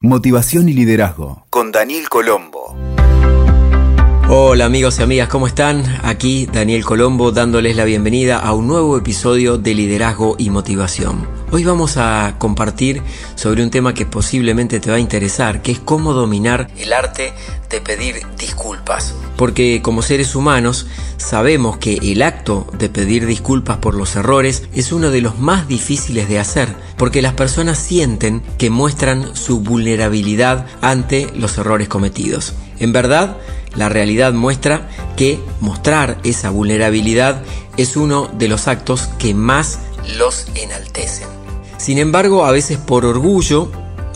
Motivación y liderazgo con Daniel Colombo. Hola amigos y amigas, ¿cómo están? Aquí Daniel Colombo dándoles la bienvenida a un nuevo episodio de Liderazgo y Motivación. Hoy vamos a compartir sobre un tema que posiblemente te va a interesar, que es cómo dominar el arte de pedir disculpas. Porque como seres humanos sabemos que el acto de pedir disculpas por los errores es uno de los más difíciles de hacer, porque las personas sienten que muestran su vulnerabilidad ante los errores cometidos. En verdad, la realidad muestra que mostrar esa vulnerabilidad es uno de los actos que más los enaltecen. Sin embargo, a veces por orgullo,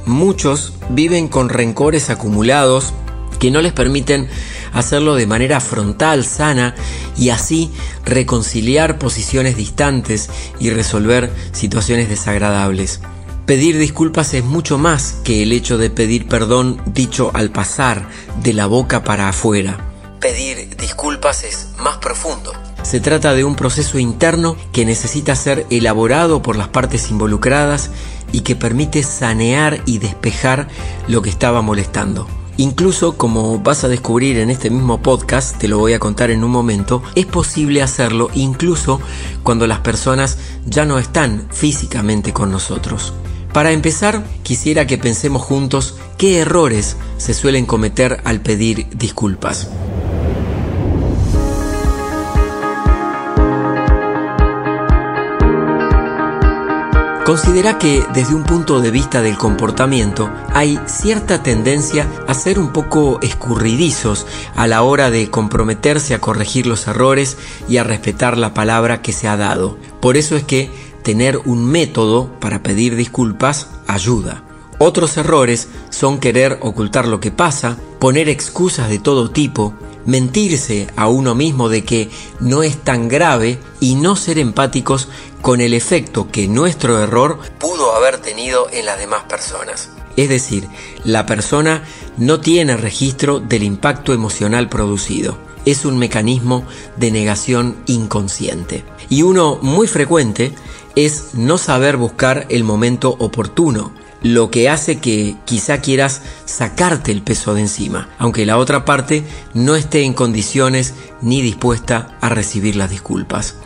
muchos viven con rencores acumulados que no les permiten hacerlo de manera frontal, sana y así reconciliar posiciones distantes y resolver situaciones desagradables. Pedir disculpas es mucho más que el hecho de pedir perdón dicho al pasar de la boca para afuera. Pedir disculpas es más profundo. Se trata de un proceso interno que necesita ser elaborado por las partes involucradas y que permite sanear y despejar lo que estaba molestando. Incluso, como vas a descubrir en este mismo podcast, te lo voy a contar en un momento, es posible hacerlo incluso cuando las personas ya no están físicamente con nosotros. Para empezar, quisiera que pensemos juntos qué errores se suelen cometer al pedir disculpas. Considera que desde un punto de vista del comportamiento hay cierta tendencia a ser un poco escurridizos a la hora de comprometerse a corregir los errores y a respetar la palabra que se ha dado. Por eso es que tener un método para pedir disculpas ayuda. Otros errores son querer ocultar lo que pasa, poner excusas de todo tipo, mentirse a uno mismo de que no es tan grave y no ser empáticos con el efecto que nuestro error pudo haber tenido en las demás personas. Es decir, la persona no tiene registro del impacto emocional producido. Es un mecanismo de negación inconsciente. Y uno muy frecuente es no saber buscar el momento oportuno, lo que hace que quizá quieras sacarte el peso de encima, aunque la otra parte no esté en condiciones ni dispuesta a recibir las disculpas.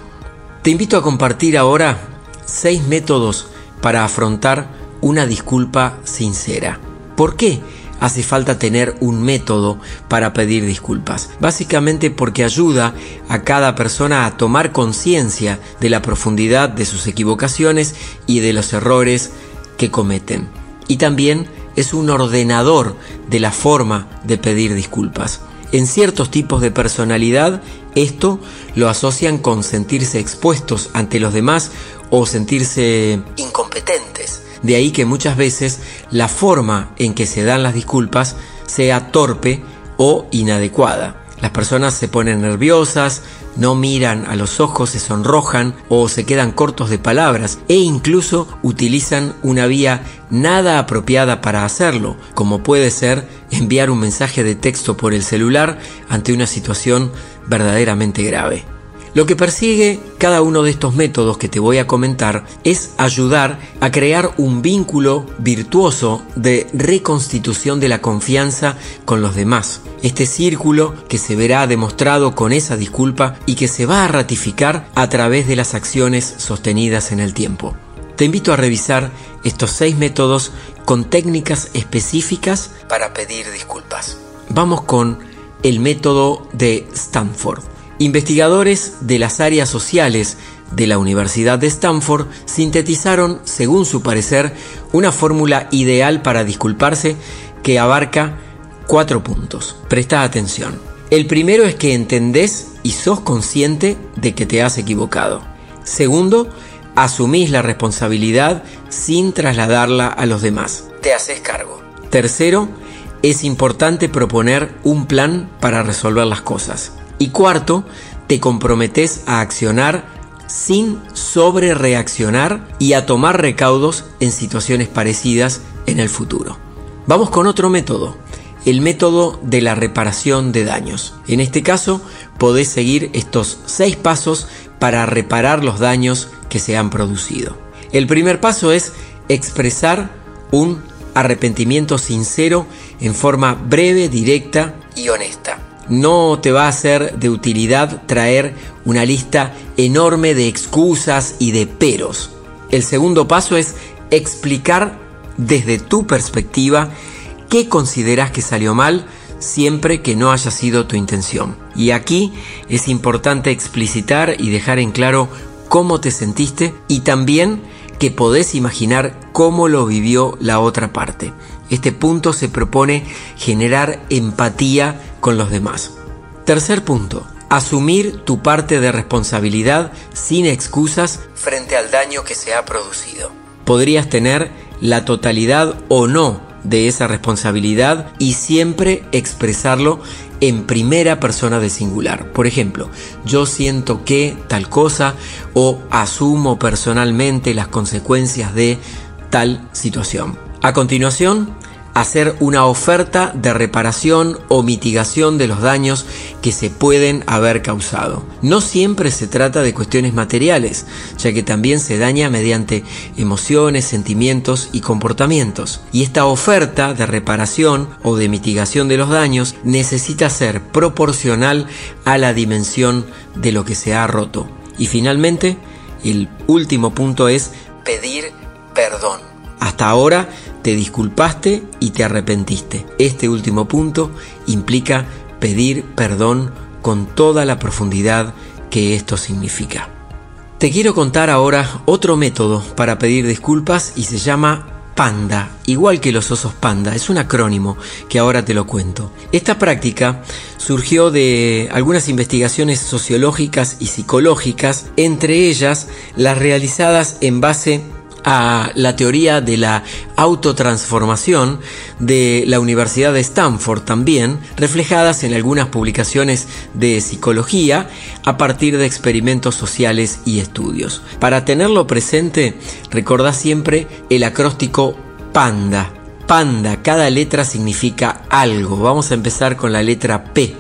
Te invito a compartir ahora seis métodos para afrontar una disculpa sincera. ¿Por qué? hace falta tener un método para pedir disculpas. Básicamente porque ayuda a cada persona a tomar conciencia de la profundidad de sus equivocaciones y de los errores que cometen. Y también es un ordenador de la forma de pedir disculpas. En ciertos tipos de personalidad esto lo asocian con sentirse expuestos ante los demás o sentirse incompetentes. De ahí que muchas veces la forma en que se dan las disculpas sea torpe o inadecuada. Las personas se ponen nerviosas, no miran a los ojos, se sonrojan o se quedan cortos de palabras e incluso utilizan una vía nada apropiada para hacerlo, como puede ser enviar un mensaje de texto por el celular ante una situación verdaderamente grave. Lo que persigue cada uno de estos métodos que te voy a comentar es ayudar a crear un vínculo virtuoso de reconstitución de la confianza con los demás. Este círculo que se verá demostrado con esa disculpa y que se va a ratificar a través de las acciones sostenidas en el tiempo. Te invito a revisar estos seis métodos con técnicas específicas para pedir disculpas. Vamos con el método de Stanford. Investigadores de las áreas sociales de la Universidad de Stanford sintetizaron, según su parecer, una fórmula ideal para disculparse que abarca cuatro puntos. Presta atención. El primero es que entendés y sos consciente de que te has equivocado. Segundo, asumís la responsabilidad sin trasladarla a los demás. Te haces cargo. Tercero, es importante proponer un plan para resolver las cosas. Y cuarto, te comprometes a accionar sin sobre reaccionar y a tomar recaudos en situaciones parecidas en el futuro. Vamos con otro método, el método de la reparación de daños. En este caso, podés seguir estos seis pasos para reparar los daños que se han producido. El primer paso es expresar un arrepentimiento sincero en forma breve, directa y honesta. No te va a ser de utilidad traer una lista enorme de excusas y de peros. El segundo paso es explicar desde tu perspectiva qué consideras que salió mal siempre que no haya sido tu intención. Y aquí es importante explicitar y dejar en claro cómo te sentiste y también que podés imaginar cómo lo vivió la otra parte. Este punto se propone generar empatía los demás. Tercer punto, asumir tu parte de responsabilidad sin excusas frente al daño que se ha producido. Podrías tener la totalidad o no de esa responsabilidad y siempre expresarlo en primera persona de singular. Por ejemplo, yo siento que tal cosa o asumo personalmente las consecuencias de tal situación. A continuación, hacer una oferta de reparación o mitigación de los daños que se pueden haber causado. No siempre se trata de cuestiones materiales, ya que también se daña mediante emociones, sentimientos y comportamientos. Y esta oferta de reparación o de mitigación de los daños necesita ser proporcional a la dimensión de lo que se ha roto. Y finalmente, el último punto es pedir perdón. Hasta ahora te disculpaste y te arrepentiste. Este último punto implica pedir perdón con toda la profundidad que esto significa. Te quiero contar ahora otro método para pedir disculpas y se llama Panda, igual que los osos panda, es un acrónimo que ahora te lo cuento. Esta práctica surgió de algunas investigaciones sociológicas y psicológicas, entre ellas las realizadas en base a la teoría de la autotransformación de la Universidad de Stanford también, reflejadas en algunas publicaciones de psicología a partir de experimentos sociales y estudios. Para tenerlo presente, recordá siempre el acróstico PANDA. Panda, cada letra significa algo. Vamos a empezar con la letra P.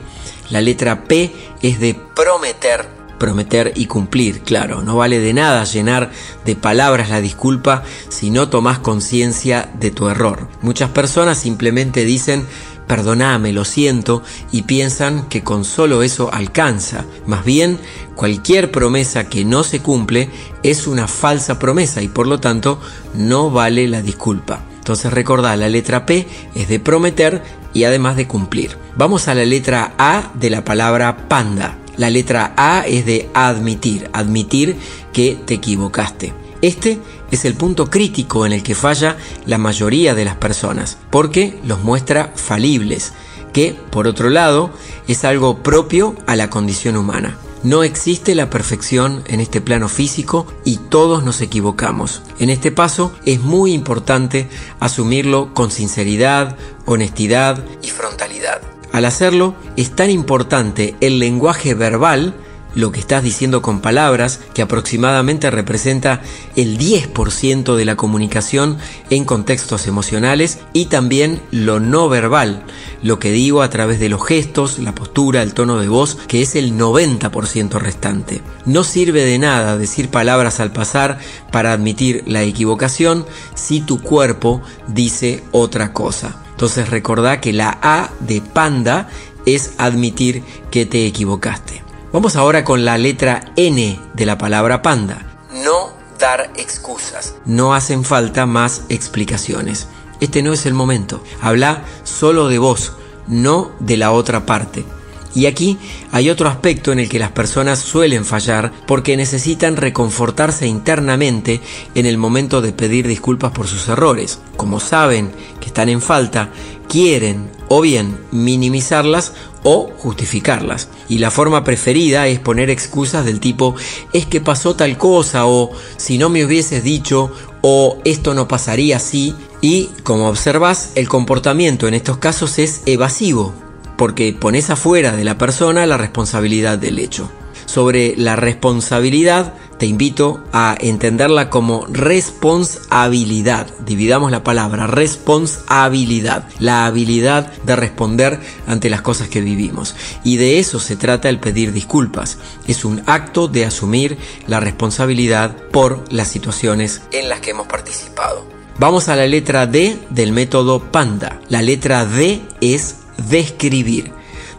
La letra P es de prometer prometer y cumplir, claro. No vale de nada llenar de palabras la disculpa si no tomas conciencia de tu error. Muchas personas simplemente dicen perdoname, lo siento, y piensan que con solo eso alcanza. Más bien, cualquier promesa que no se cumple es una falsa promesa y por lo tanto no vale la disculpa. Entonces recordá, la letra P es de prometer y además de cumplir. Vamos a la letra A de la palabra panda. La letra A es de admitir, admitir que te equivocaste. Este es el punto crítico en el que falla la mayoría de las personas, porque los muestra falibles, que, por otro lado, es algo propio a la condición humana. No existe la perfección en este plano físico y todos nos equivocamos. En este paso es muy importante asumirlo con sinceridad, honestidad y frontalidad. Al hacerlo, es tan importante el lenguaje verbal, lo que estás diciendo con palabras, que aproximadamente representa el 10% de la comunicación en contextos emocionales, y también lo no verbal, lo que digo a través de los gestos, la postura, el tono de voz, que es el 90% restante. No sirve de nada decir palabras al pasar para admitir la equivocación si tu cuerpo dice otra cosa. Entonces recordá que la A de panda es admitir que te equivocaste. Vamos ahora con la letra N de la palabra panda. No dar excusas. No hacen falta más explicaciones. Este no es el momento. Habla solo de vos, no de la otra parte. Y aquí hay otro aspecto en el que las personas suelen fallar porque necesitan reconfortarse internamente en el momento de pedir disculpas por sus errores. Como saben que están en falta, quieren o bien minimizarlas o justificarlas. Y la forma preferida es poner excusas del tipo es que pasó tal cosa o si no me hubieses dicho o esto no pasaría así. Y como observas, el comportamiento en estos casos es evasivo, porque pones afuera de la persona la responsabilidad del hecho. Sobre la responsabilidad te invito a entenderla como responsabilidad. Dividamos la palabra responsabilidad, la habilidad de responder ante las cosas que vivimos. Y de eso se trata el pedir disculpas. Es un acto de asumir la responsabilidad por las situaciones en las que hemos participado. Vamos a la letra D del método Panda. La letra D es describir.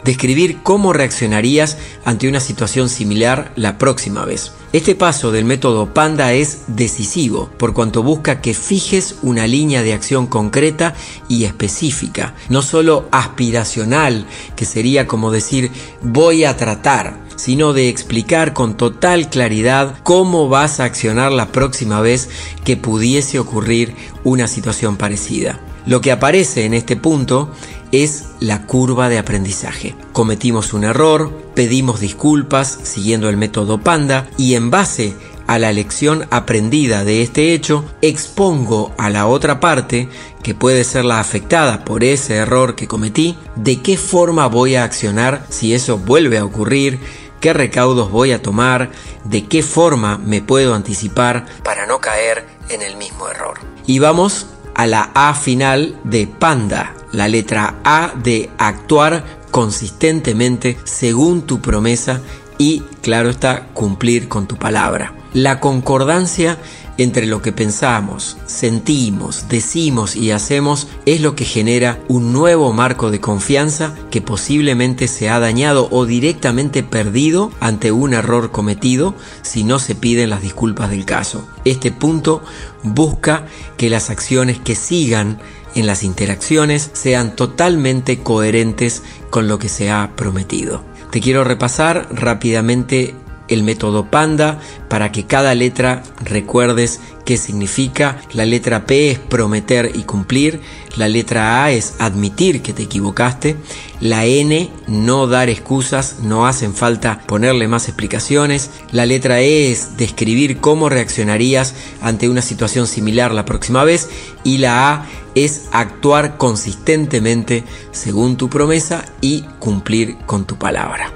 Describir cómo reaccionarías ante una situación similar la próxima vez. Este paso del método Panda es decisivo por cuanto busca que fijes una línea de acción concreta y específica, no solo aspiracional, que sería como decir voy a tratar, sino de explicar con total claridad cómo vas a accionar la próxima vez que pudiese ocurrir una situación parecida. Lo que aparece en este punto es la curva de aprendizaje. Cometimos un error, pedimos disculpas siguiendo el método Panda y en base a la lección aprendida de este hecho, expongo a la otra parte, que puede ser la afectada por ese error que cometí, de qué forma voy a accionar si eso vuelve a ocurrir, qué recaudos voy a tomar, de qué forma me puedo anticipar para no caer en el mismo error. Y vamos a la A final de Panda, la letra A de actuar consistentemente según tu promesa y, claro está, cumplir con tu palabra. La concordancia entre lo que pensamos, sentimos, decimos y hacemos es lo que genera un nuevo marco de confianza que posiblemente se ha dañado o directamente perdido ante un error cometido si no se piden las disculpas del caso. Este punto busca que las acciones que sigan en las interacciones sean totalmente coherentes con lo que se ha prometido. Te quiero repasar rápidamente el método Panda para que cada letra recuerdes qué significa. La letra P es prometer y cumplir. La letra A es admitir que te equivocaste. La N, no dar excusas, no hacen falta ponerle más explicaciones. La letra E es describir cómo reaccionarías ante una situación similar la próxima vez. Y la A es actuar consistentemente según tu promesa y cumplir con tu palabra.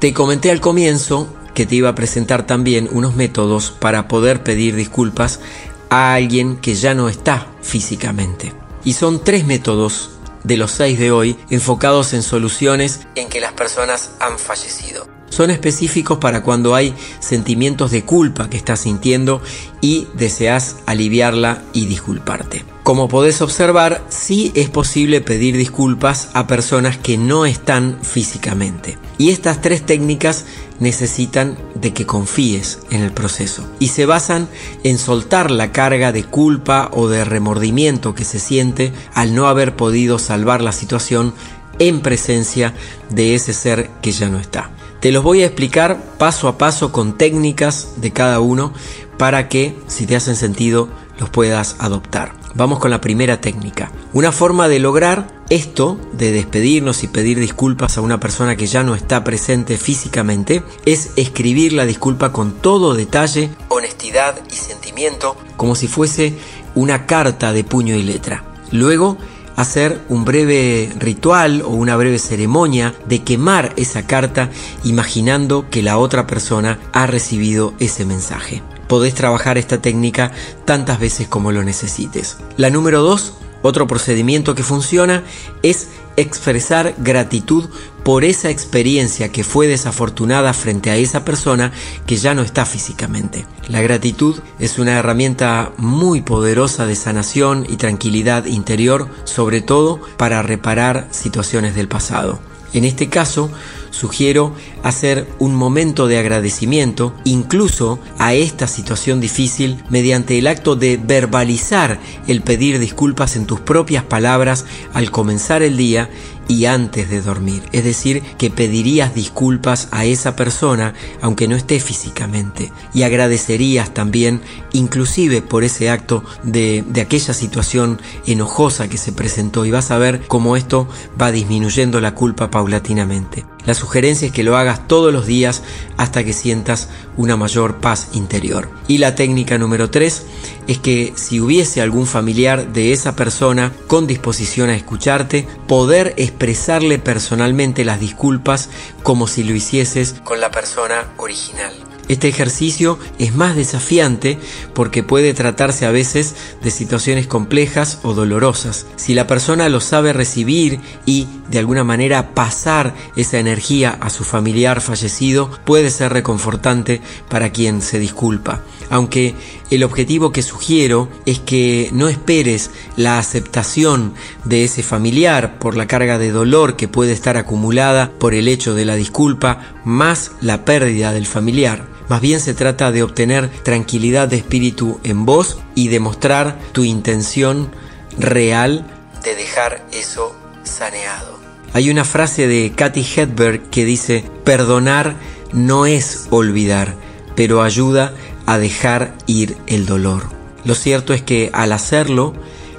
Te comenté al comienzo que te iba a presentar también unos métodos para poder pedir disculpas a alguien que ya no está físicamente. Y son tres métodos de los seis de hoy enfocados en soluciones en que las personas han fallecido. Son específicos para cuando hay sentimientos de culpa que estás sintiendo y deseas aliviarla y disculparte. Como podés observar, sí es posible pedir disculpas a personas que no están físicamente. Y estas tres técnicas necesitan de que confíes en el proceso y se basan en soltar la carga de culpa o de remordimiento que se siente al no haber podido salvar la situación en presencia de ese ser que ya no está. Te los voy a explicar paso a paso con técnicas de cada uno para que, si te hacen sentido, los puedas adoptar. Vamos con la primera técnica. Una forma de lograr esto, de despedirnos y pedir disculpas a una persona que ya no está presente físicamente, es escribir la disculpa con todo detalle, honestidad y sentimiento, como si fuese una carta de puño y letra. Luego, hacer un breve ritual o una breve ceremonia de quemar esa carta imaginando que la otra persona ha recibido ese mensaje podés trabajar esta técnica tantas veces como lo necesites. La número 2, otro procedimiento que funciona es expresar gratitud por esa experiencia que fue desafortunada frente a esa persona que ya no está físicamente. La gratitud es una herramienta muy poderosa de sanación y tranquilidad interior, sobre todo para reparar situaciones del pasado. En este caso, sugiero hacer un momento de agradecimiento incluso a esta situación difícil mediante el acto de verbalizar el pedir disculpas en tus propias palabras al comenzar el día y antes de dormir. Es decir, que pedirías disculpas a esa persona aunque no esté físicamente y agradecerías también inclusive por ese acto de, de aquella situación enojosa que se presentó y vas a ver cómo esto va disminuyendo la culpa paulatinamente. La sugerencia es que lo hagas todos los días hasta que sientas una mayor paz interior. Y la técnica número 3 es que si hubiese algún familiar de esa persona con disposición a escucharte, poder expresarle personalmente las disculpas como si lo hicieses con la persona original. Este ejercicio es más desafiante porque puede tratarse a veces de situaciones complejas o dolorosas. Si la persona lo sabe recibir y de alguna manera pasar esa energía a su familiar fallecido, puede ser reconfortante para quien se disculpa. Aunque El objetivo que sugiero es que no esperes la aceptación de ese familiar por la carga de dolor que puede estar acumulada por el hecho de la disculpa más la pérdida del familiar. Más bien se trata de obtener tranquilidad de espíritu en vos y demostrar tu intención real de dejar eso saneado. Hay una frase de Kathy Hedberg que dice, perdonar no es olvidar, pero ayuda a dejar ir el dolor. Lo cierto es que al hacerlo,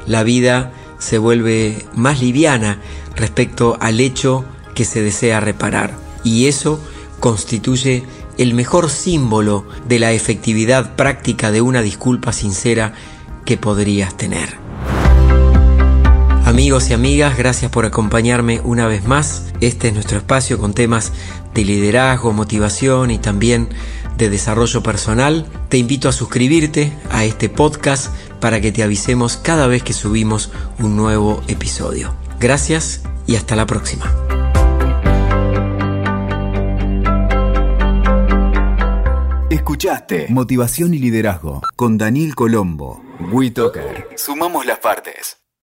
la vida se vuelve más liviana respecto al hecho que se desea reparar. Y eso constituye el mejor símbolo de la efectividad práctica de una disculpa sincera que podrías tener. Amigos y amigas, gracias por acompañarme una vez más. Este es nuestro espacio con temas de liderazgo, motivación y también de desarrollo personal. Te invito a suscribirte a este podcast para que te avisemos cada vez que subimos un nuevo episodio. Gracias y hasta la próxima. Escuchaste Motivación y Liderazgo con Daniel Colombo. WeToker. Sumamos las partes.